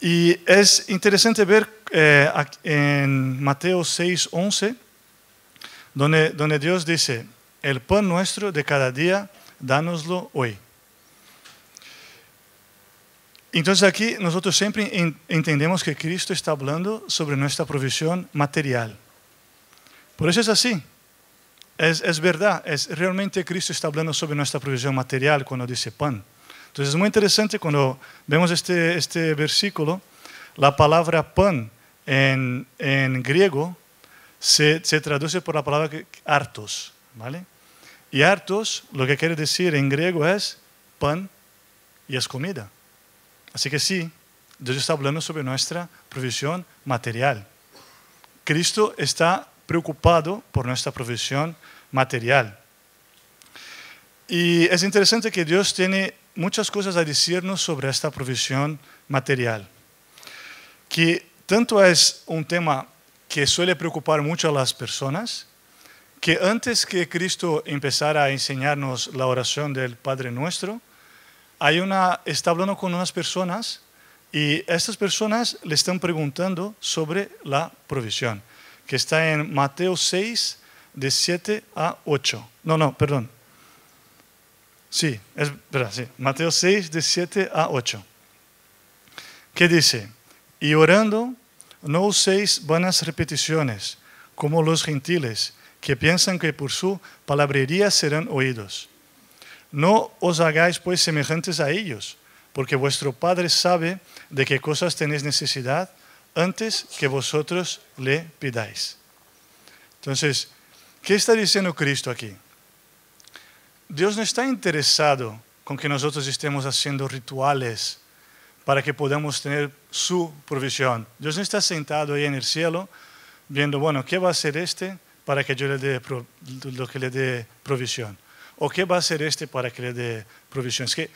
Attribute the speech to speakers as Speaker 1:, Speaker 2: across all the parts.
Speaker 1: Y es interesante ver eh, en Mateo 6, 11, donde, Dios dice, el pan nuestro de cada día, dánoslo hoy. Entonces aquí nosotros siempre entendemos que Cristo está hablando sobre nuestra provisión material. Por eso es así. Es, es, verdad, es realmente Cristo está hablando sobre nuestra provisión material cuando dice pan. Entonces es muy interesante cuando vemos este, este versículo, la palabra pan en, en griego se, se, traduce por la palabra hartos, ¿vale? Y hartos lo que quiere decir en griego es pan y es comida. Así que sí, Dios está hablando sobre nuestra provisión material. Cristo está preocupado por nuestra provisión material. Y es interesante que Dios tiene muchas cosas a decirnos sobre esta provisión material, que tanto es un tema que suele preocupar mucho a las personas, que antes que Cristo empezara a enseñarnos la oración del Padre Nuestro, hay una, está hablando con unas personas y estas personas le están preguntando sobre la provisión, que está en Mateo 6, de 7 a 8. No, no, perdón. Sí, es verdad, sí. Mateo 6, de 7 a 8. ¿Qué dice? Y orando, no uséis vanas repeticiones, como los gentiles, que piensan que por su palabrería serán oídos. No os hagáis pues semejantes a ellos, porque vuestro Padre sabe de qué cosas tenéis necesidad antes que vosotros le pidáis. Entonces, ¿qué está diciendo Cristo aquí? Dios no está interesado con que nosotros estemos haciendo rituales para que podamos tener su provisión. Dios no está sentado ahí en el cielo viendo, bueno, ¿qué va a hacer este para que yo le dé lo que le dé provisión? ¿O qué va a hacer este para que le dé provisión? Es que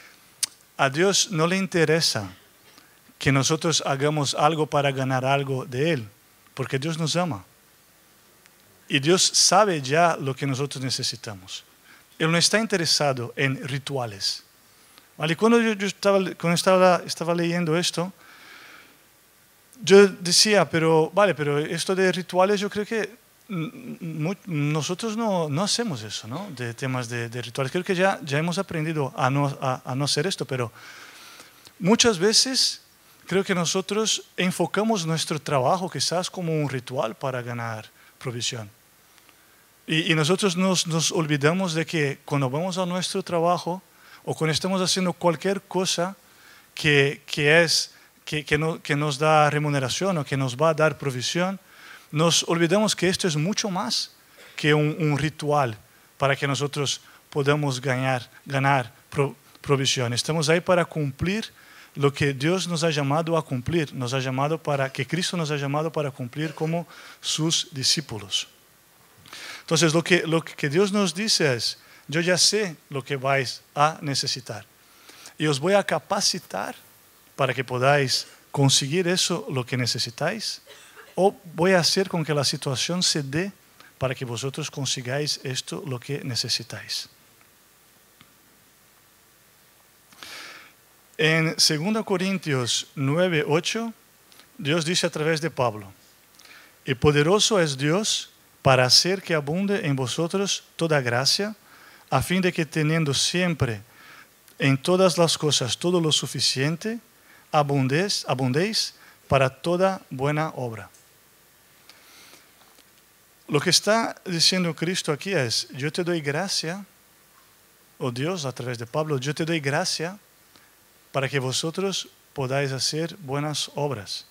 Speaker 1: a Dios no le interesa que nosotros hagamos algo para ganar algo de Él, porque Dios nos ama. Y Dios sabe ya lo que nosotros necesitamos. Él no está interesado en rituales. ¿Vale? Cuando yo, estaba, cuando estaba, estaba leyendo esto, yo decía, pero vale, pero esto de rituales yo creo que nosotros no, no, hacemos eso, ¿no? De temas de, rituales. Creo que ya, ya hemos aprendido a no, a, no hacer esto, pero muchas veces creo que nosotros enfocamos nuestro trabajo quizás como un ritual para ganar provisión. Y, y nosotros nos, nos, olvidamos de que cuando vamos a nuestro trabajo o cuando estamos haciendo cualquier cosa que, que es, que, que, no, que nos da remuneración o que nos va a dar provisión, nos olvidamos que esto es mucho más que un, ritual para que nosotros podamos ganar, ganar provisión. Estamos ahí para cumplir lo que Dios nos ha llamado a cumplir, nos ha llamado para que Cristo nos ha llamado para cumplir como sus discípulos. Entonces lo que, Dios nos dice es, yo ya sé lo que vais a necesitar y os voy a capacitar para que podáis conseguir eso, lo que necesitáis o voy a hacer con que la situación se dé para que vosotros consigáis esto lo que necesitáis. En 2 Corintios 9, 8, Dios dice a través de Pablo, y poderoso es Dios para hacer que abunde en vosotros toda gracia, a fin de que teniendo siempre en todas las cosas todo lo suficiente, abundéis, abundéis para toda buena obra. Lo que está diciendo Cristo aquí es, yo te doy gracia, o oh Dios a través de Pablo, yo te doy gracia para que vosotros podáis hacer buenas obras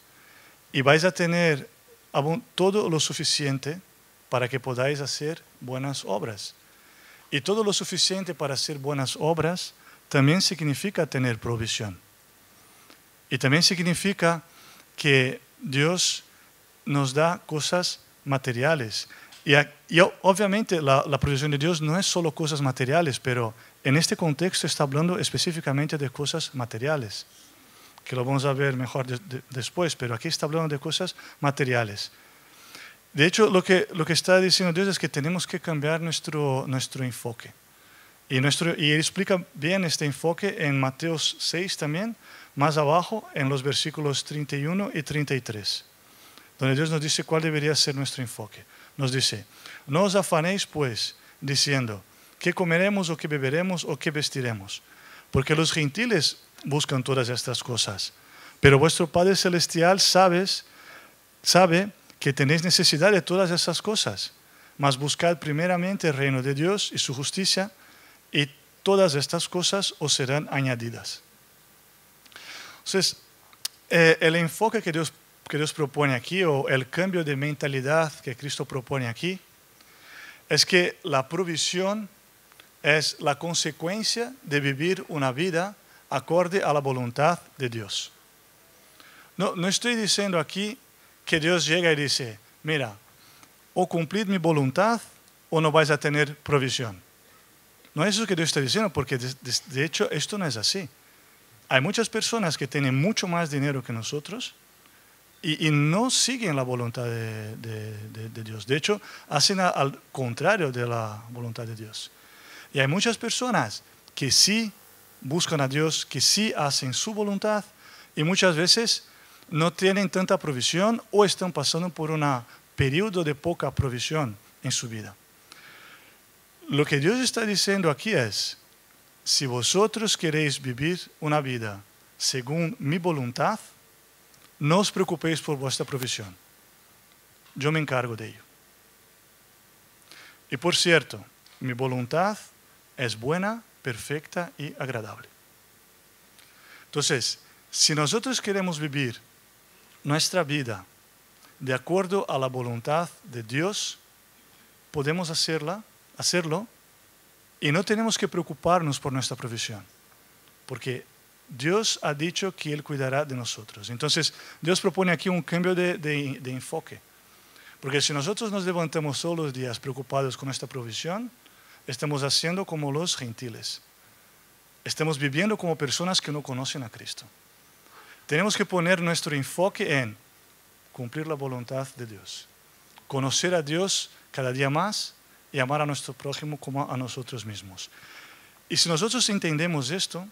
Speaker 1: y vais a tener todo lo suficiente para que podáis hacer buenas obras. Y todo lo suficiente para hacer buenas obras también significa tener provisión. Y también significa que Dios nos da cosas materiales. Y, obviamente la, provisión de Dios no es solo cosas materiales, pero en este contexto está hablando específicamente de cosas materiales, que lo vamos a ver mejor después, pero aquí está hablando de cosas materiales. De hecho, lo que, lo que está diciendo Dios es que tenemos que cambiar nuestro, nuestro enfoque. Y, nuestro, y él explica bien este enfoque en Mateo 6 también, más abajo en los versículos 31 y 33, donde Dios nos dice cuál debería ser nuestro enfoque. Nos dice, no os afanéis pues diciendo, ¿qué comeremos o qué beberemos o qué vestiremos? Porque los gentiles buscan todas estas cosas. Pero vuestro Padre Celestial sabes, sabe que tenéis necesidad de todas esas cosas. Mas buscad primeramente el reino de Dios y su justicia, y todas estas cosas os serán añadidas. Entonces, eh, el enfoque que Dios, que Dios propone aquí, o el cambio de mentalidad que Cristo propone aquí, es que la provisión es la consecuencia de vivir una vida acorde a la voluntad de Dios. No, no estoy diciendo aquí que Dios llega y dice, mira, o cumplid mi voluntad o no vais a tener provisión. No es eso que Dios está diciendo, porque de, hecho esto no es así. Hay muchas personas que tienen mucho más dinero que nosotros y, no siguen la voluntad de, de, Dios. De hecho, hacen al contrario de la voluntad de Dios. Y hay muchas personas que sí buscan a Dios, que sí hacen su voluntad y muchas veces no tienen tanta provisión o están pasando por un periodo de poca provisión en su vida. Lo que Dios está diciendo aquí es, si vosotros queréis vivir una vida según mi voluntad, no os preocupéis por vuestra provisión. Yo me encargo de ello. Y por cierto, mi voluntad es buena, perfecta y agradable. Entonces, si nosotros queremos vivir nuestra vida de acuerdo a la voluntad de Dios, podemos hacerla, hacerlo y no tenemos que preocuparnos por nuestra provisión, porque Dios ha dicho que Él cuidará de nosotros. Entonces, Dios propone aquí un cambio de, de enfoque, porque si nosotros nos levantamos todos los días preocupados con nuestra provisión, estamos haciendo como los gentiles. Estamos viviendo como personas que no conocen a Cristo. Tenemos que poner nuestro enfoque en cumplir la voluntad de Dios, conocer a Dios cada día más y amar a nuestro prójimo como a nosotros mismos. Y si nosotros entendemos esto,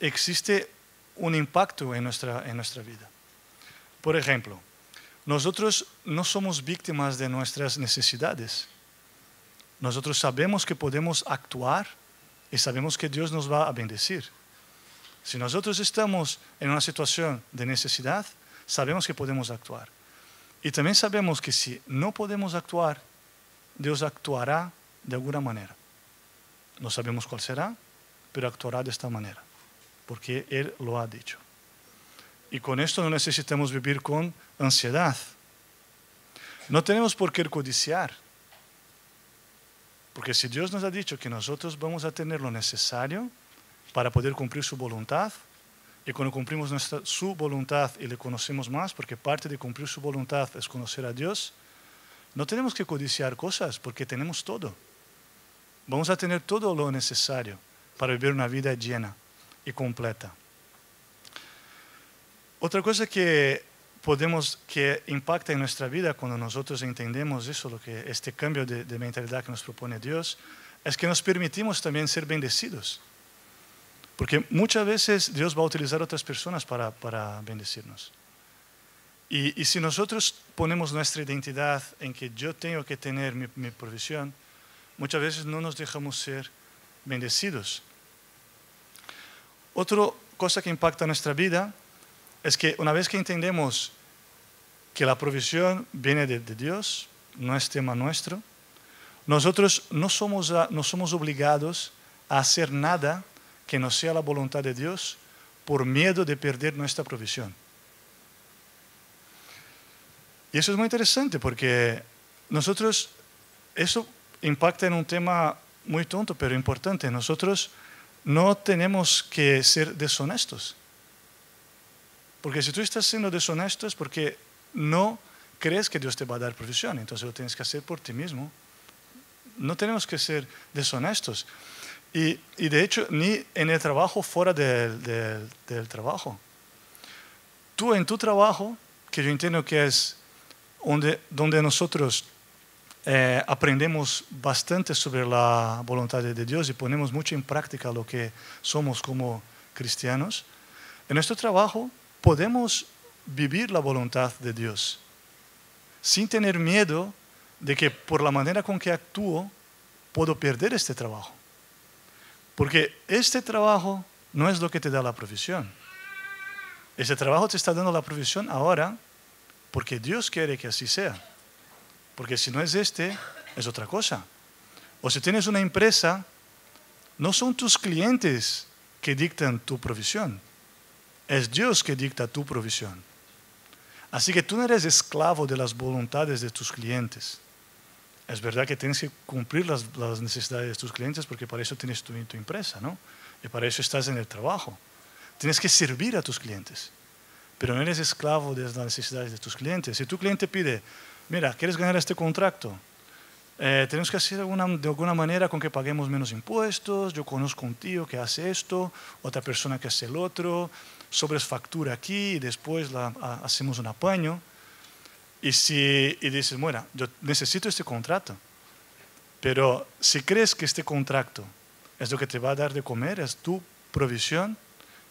Speaker 1: existe un impacto en nuestra, en nuestra vida. Por ejemplo, nosotros no somos víctimas de nuestras necesidades. Nosotros sabemos que podemos actuar y sabemos que Dios nos va a bendecir. Si nosotros estamos en una situación de necesidad, sabemos que podemos actuar. Y también sabemos que si no podemos actuar, Dios actuará de alguna manera. No sabemos cuál será, pero actuará de esta manera, porque Él lo ha dicho. Y con esto no necesitamos vivir con ansiedad. No tenemos por qué codiciar, porque si Dios nos ha dicho que nosotros vamos a tener lo necesario, para poder cumplir su voluntad. Y cuando cumplimos su voluntad y le conocemos más, porque parte de cumplir su voluntad es conocer a Dios, no tenemos que codiciar cosas porque tenemos todo. Vamos a tener todo lo necesario para vivir una vida llena y completa. Otra cosa que podemos que impacta en nuestra vida cuando nosotros entendemos eso, lo que este cambio de mentalidad que nos propone Dios, es que nos permitimos también ser bendecidos. Porque muchas veces Dios va a utilizar otras personas para, para bendecirnos. Y, y, si nosotros ponemos nuestra identidad en que yo tengo que tener mi, mi provisión, muchas veces no nos dejamos ser bendecidos. Otra cosa que impacta nuestra vida es que una vez que entendemos que la provisión viene de, de Dios, no es tema nuestro, nosotros no somos, no somos obligados a hacer nada que no sea la voluntad de Dios por miedo de perder nuestra provisión. Y eso es muy interesante porque nosotros, eso impacta en un tema muy tonto, pero importante. Nosotros no tenemos que ser deshonestos. Porque si tú estás siendo deshonesto es porque no crees que Dios te va a dar provisión, entonces lo tienes que hacer por ti mismo. No tenemos que ser deshonestos. Y, de hecho, ni en el trabajo fuera del, trabajo. Tú en tu trabajo, que yo entiendo que es donde, donde nosotros eh, aprendemos bastante sobre la voluntad de Dios y ponemos mucho en práctica lo que somos como cristianos, En nuestro trabajo podemos vivir la voluntad de Dios sin tener miedo de que por la manera con que actúo puedo perder este trabajo. Porque este trabajo no es lo que te da la provisión. Este trabajo te está dando la provisión ahora porque Dios quiere que así sea. Porque si no es este, es otra cosa. O si tienes una empresa, no son tus clientes que dictan tu provisión. Es Dios que dicta tu provisión. Así que tú no eres esclavo de las voluntades de tus clientes. Es verdad que tienes que cumplir las, necesidades de tus clientes porque para eso tienes tu, tu empresa, ¿no? Y para eso estás en el trabajo. Tienes que servir a tus clientes, pero no eres esclavo de las necesidades de tus clientes. Si tu cliente pide, mira, ¿quieres ganar este contrato? Eh, tenemos que hacer de alguna manera con que paguemos menos impuestos, yo conozco un tío que hace esto, otra persona que hace el otro, sobres factura aquí y después la, hacemos un apaño. Y, si, y dices, bueno, yo necesito este contrato, pero si crees que este contrato es lo que te va a dar de comer, es tu provisión,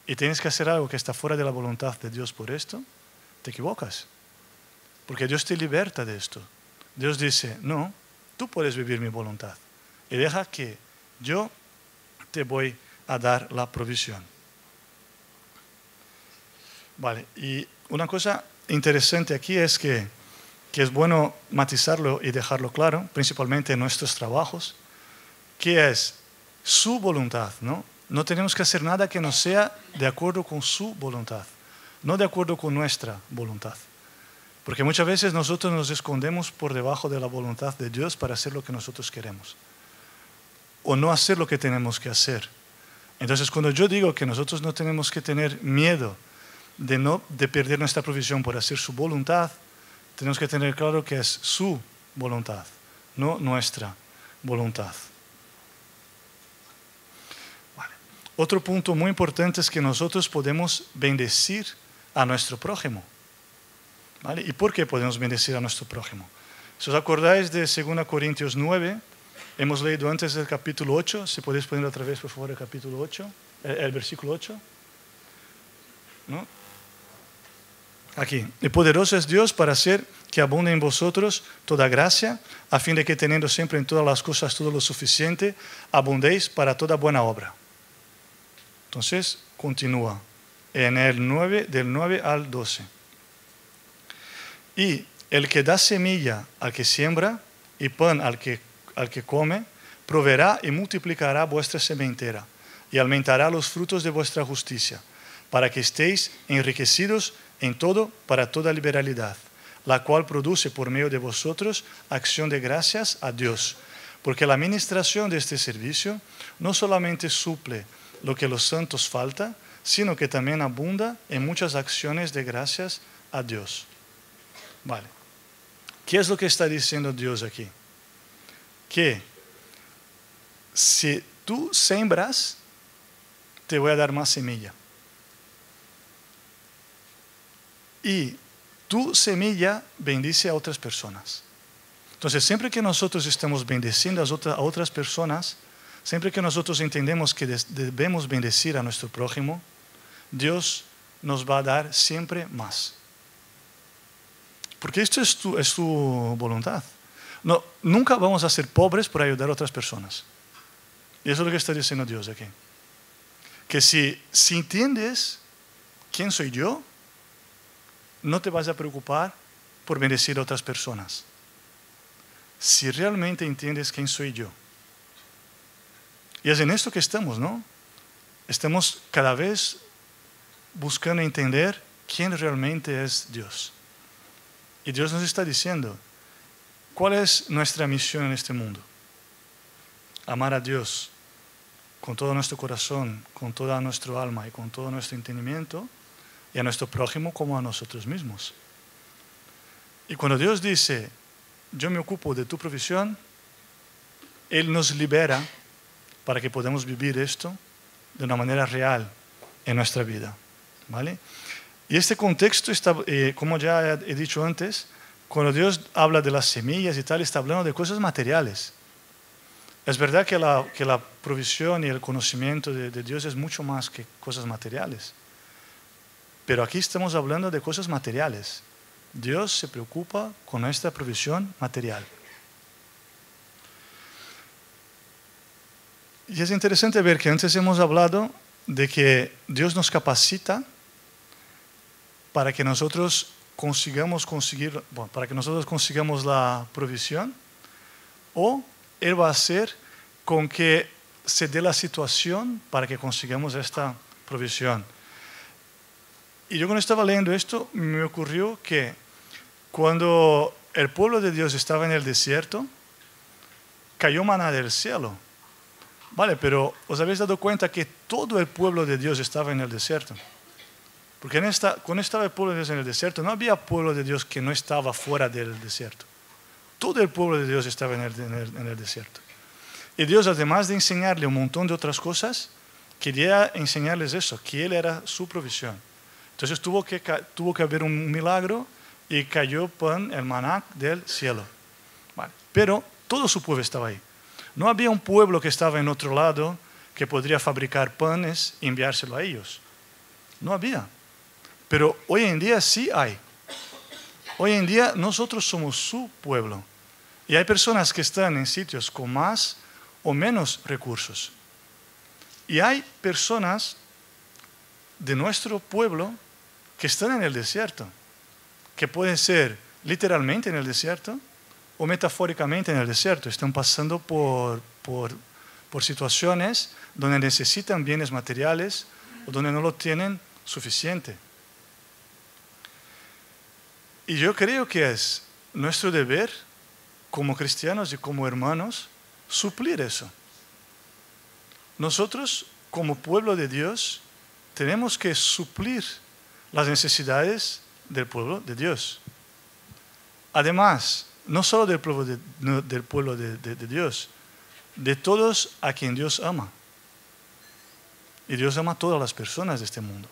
Speaker 1: y tienes que hacer algo que está fuera de la voluntad de Dios por esto, te equivocas. Porque Dios te liberta de esto. Dios dice, no, tú puedes vivir mi voluntad. Y deja que yo te voy a dar la provisión. Vale, y una cosa interesante aquí es que, que es bueno matizarlo y dejarlo claro, principalmente en nuestros trabajos, que es su voluntad, ¿no? No tenemos que hacer nada que no sea de acuerdo con su voluntad, no de acuerdo con nuestra voluntad. Porque muchas veces nosotros nos escondemos por debajo de la voluntad de Dios para hacer lo que nosotros queremos. O no hacer lo que tenemos que hacer. Entonces, cuando yo digo que nosotros no tenemos que tener miedo de, no, de perder nuestra provisión por hacer su voluntad, tenemos que tener claro que es su voluntad, no nuestra voluntad. Otro punto muy importante es que nosotros podemos bendecir a nuestro prójimo. ¿Y por qué podemos bendecir a nuestro prójimo? Si os acordáis de 2 Corintios 9, hemos leído antes del capítulo 8, si podéis poner otra vez por favor el capítulo 8, el, el versículo 8. ¿No? Aquí, el poderoso es Dios para hacer que abunde en vosotros toda gracia, a fin de que teniendo siempre en todas las cosas todo lo suficiente, abundéis para toda buena obra. Entonces, continúa en el 9, del 9 al 12. Y el que da semilla al que siembra y pan al que, al que come, proveerá y multiplicará vuestra sementera y aumentará los frutos de vuestra justicia, para que estéis enriquecidos en todo para toda liberalidad, la cual produce por medio de vosotros acción de gracias a Dios, porque la administración de este servicio no solamente suple lo que los santos falta, sino que también abunda en muchas acciones de gracias a Dios. Vale. ¿Qué es lo que está diciendo Dios aquí? Que si tú sembras, te voy a dar más semilla. Y tu semilla bendice a otras personas. Entonces, siempre que nosotros estamos bendeciendo a otras personas, siempre que nosotros entendemos que debemos bendecir a nuestro prójimo, Dios nos va a dar siempre más. Porque esto es tu, voluntad. No, nunca vamos a ser pobres por ayudar a otras personas. Y eso es lo que está diciendo Dios aquí. Que si, si entiendes quién soy yo, no te vas a preocupar por bendecir a otras personas. Si realmente entiendes quién soy yo. Y es en esto que estamos, ¿no? Estamos cada vez buscando entender quién realmente es Dios. Y Dios nos está diciendo, ¿cuál es nuestra misión en este mundo? Amar a Dios con todo nuestro corazón, con toda nuestro alma y con todo nuestro entendimiento y a nuestro prójimo como a nosotros mismos. Y cuando Dios dice, yo me ocupo de tu provisión, Él nos libera para que podamos vivir esto de una manera real en nuestra vida. ¿vale? Y este contexto está, eh, como ya he dicho antes, cuando Dios habla de las semillas y tal, está hablando de cosas materiales. Es verdad que la, que la provisión y el conocimiento de, de Dios es mucho más que cosas materiales. Pero aquí estamos hablando de cosas materiales. Dios se preocupa con nuestra provisión material. Y es interesante ver que antes hemos hablado de que Dios nos capacita para que nosotros consigamos conseguir, para que nosotros consigamos la provisión, o Él va a hacer con que se dé la situación para que consigamos esta provisión. Y yo cuando estaba leyendo esto, me ocurrió que cuando el pueblo de Dios estaba en el desierto, cayó maná del cielo. Vale, pero ¿os habéis dado cuenta que todo el pueblo de Dios estaba en el desierto? Porque en cuando estaba el pueblo de Dios en el desierto, no había pueblo de Dios que no estaba fuera del desierto. Todo el pueblo de Dios estaba en el, en el desierto. Y Dios, además de enseñarle un montón de otras cosas, quería enseñarles eso, que Él era su provisión. Entonces tuvo que, tuvo que haber un milagro y cayó pan, el maná del cielo. Pero todo su pueblo estaba ahí. No había un pueblo que estaba en otro lado que podría fabricar panes y enviárselo a ellos. No había. Pero hoy en día sí hay. Hoy en día nosotros somos su pueblo. Y hay personas que están en sitios con más o menos recursos. Y hay personas de nuestro pueblo que están en el desierto, que pueden ser literalmente en el desierto o metafóricamente en el desierto. Están pasando por, por, por situaciones donde necesitan bienes materiales o donde no lo tienen suficiente. Y yo creo que es nuestro deber como cristianos y como hermanos suplir eso. Nosotros, como pueblo de Dios, tenemos que suplir las necesidades del pueblo de Dios. Además, no solo del pueblo de, del pueblo de, de Dios, de todos a quien Dios ama. Y Dios ama a todas las personas de este mundo.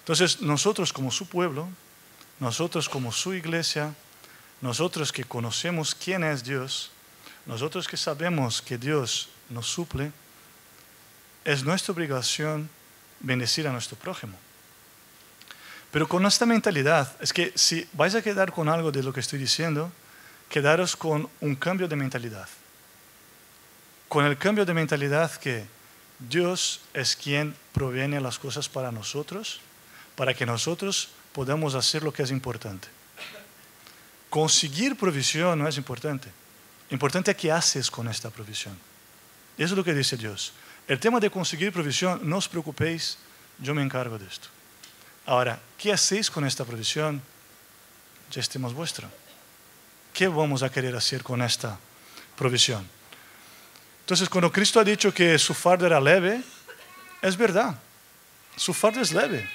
Speaker 1: Entonces, nosotros como su pueblo, nosotros como su iglesia, nosotros que conocemos quién es Dios, nosotros que sabemos que Dios nos suple, es nuestra obligación bendecir a nuestro prójimo. Pero con esta mentalidad, es que si vais a quedar con algo de lo que estoy diciendo, quedaros con un cambio de mentalidad. Con el cambio de mentalidad que Dios es quien proviene las cosas para nosotros, para que nosotros podamos hacer lo que es importante. Conseguir provisión no es importante. Importante es qué haces con esta provisión. Eso es lo que dice Dios. El tema de conseguir provisión, no os preocupéis, yo me encargo de esto. Ahora, ¿qué hacéis con esta provisión? Ya estemos vuestro. ¿Qué vamos a querer hacer con esta provisión? Entonces, cuando Cristo ha dicho que su fardo era leve, es verdad. Su fardo es leve.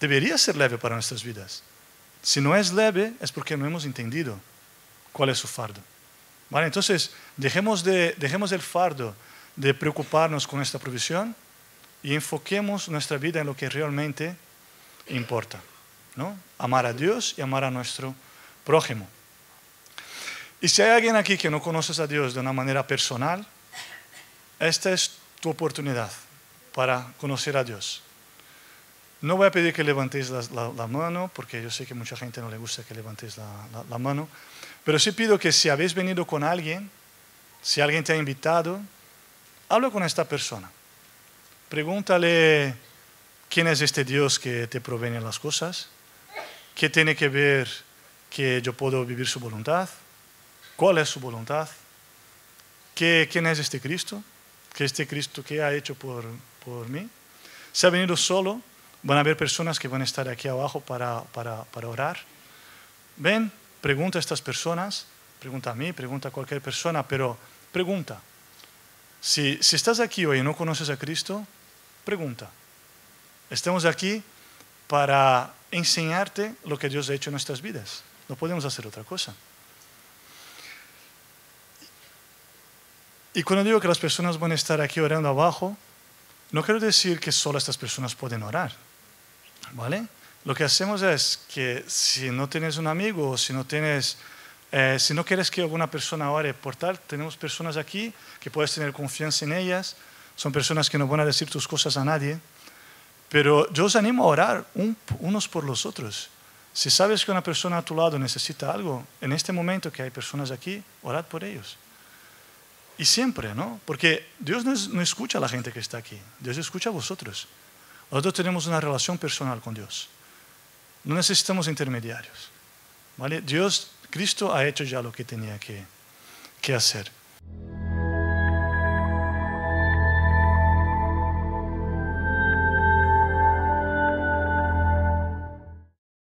Speaker 1: Debería ser leve para nuestras vidas. Si no es leve, es porque no hemos entendido cuál es su fardo. ¿Vale? Entonces, dejemos, de, dejemos el fardo de preocuparnos con esta provisión y enfoquemos nuestra vida en lo que realmente importa. ¿no? Amar a Dios y amar a nuestro prójimo. Y si hay alguien aquí que no conoces a Dios de una manera personal, esta es tu oportunidad para conocer a Dios. No voy a pedir que levantéis la, mano, porque yo sé que mucha gente no le gusta que levantéis la, mano, pero sí pido que si habéis venido con alguien, si alguien te ha invitado, habla con esta persona. Pregúntale quién es este Dios que te proviene las cosas, qué tiene que ver que yo puedo vivir su voluntad, cuál es su voluntad, ¿Qué, quién es este Cristo, qué este Cristo que ha hecho por, por mí. Si ha venido solo, Van a haber personas que van a estar aquí abajo para, para, para orar. Ven, pregunta a estas personas, pregunta a mí, pregunta a cualquier persona, pero pregunta. Si, si estás aquí hoy y no conoces a Cristo, pregunta. Estamos aquí para enseñarte lo que Dios ha hecho en nuestras vidas. No podemos hacer otra cosa. Y cuando digo que las personas van a estar aquí orando abajo, no quiero decir que solo estas personas pueden orar. ¿Vale? Lo que hacemos es que si no tienes un amigo o si no tienes, eh, si no quieres que alguna persona ore por tal, tenemos personas aquí que puedes tener confianza en ellas. Son personas que no van a decir tus cosas a nadie, Pero yo os animo a orar unos por los otros. Si sabes que una persona a tu lado necesita algo, en este momento que hay personas aquí, orad por ellos. Y siempre, ¿no? Porque Dios no, escucha a la gente que está aquí, Dios escucha a vosotros. Nosotros tenemos una relación personal con Dios. No necesitamos intermediarios. ¿vale? Dios, Cristo ha hecho ya lo que tenía que, que hacer.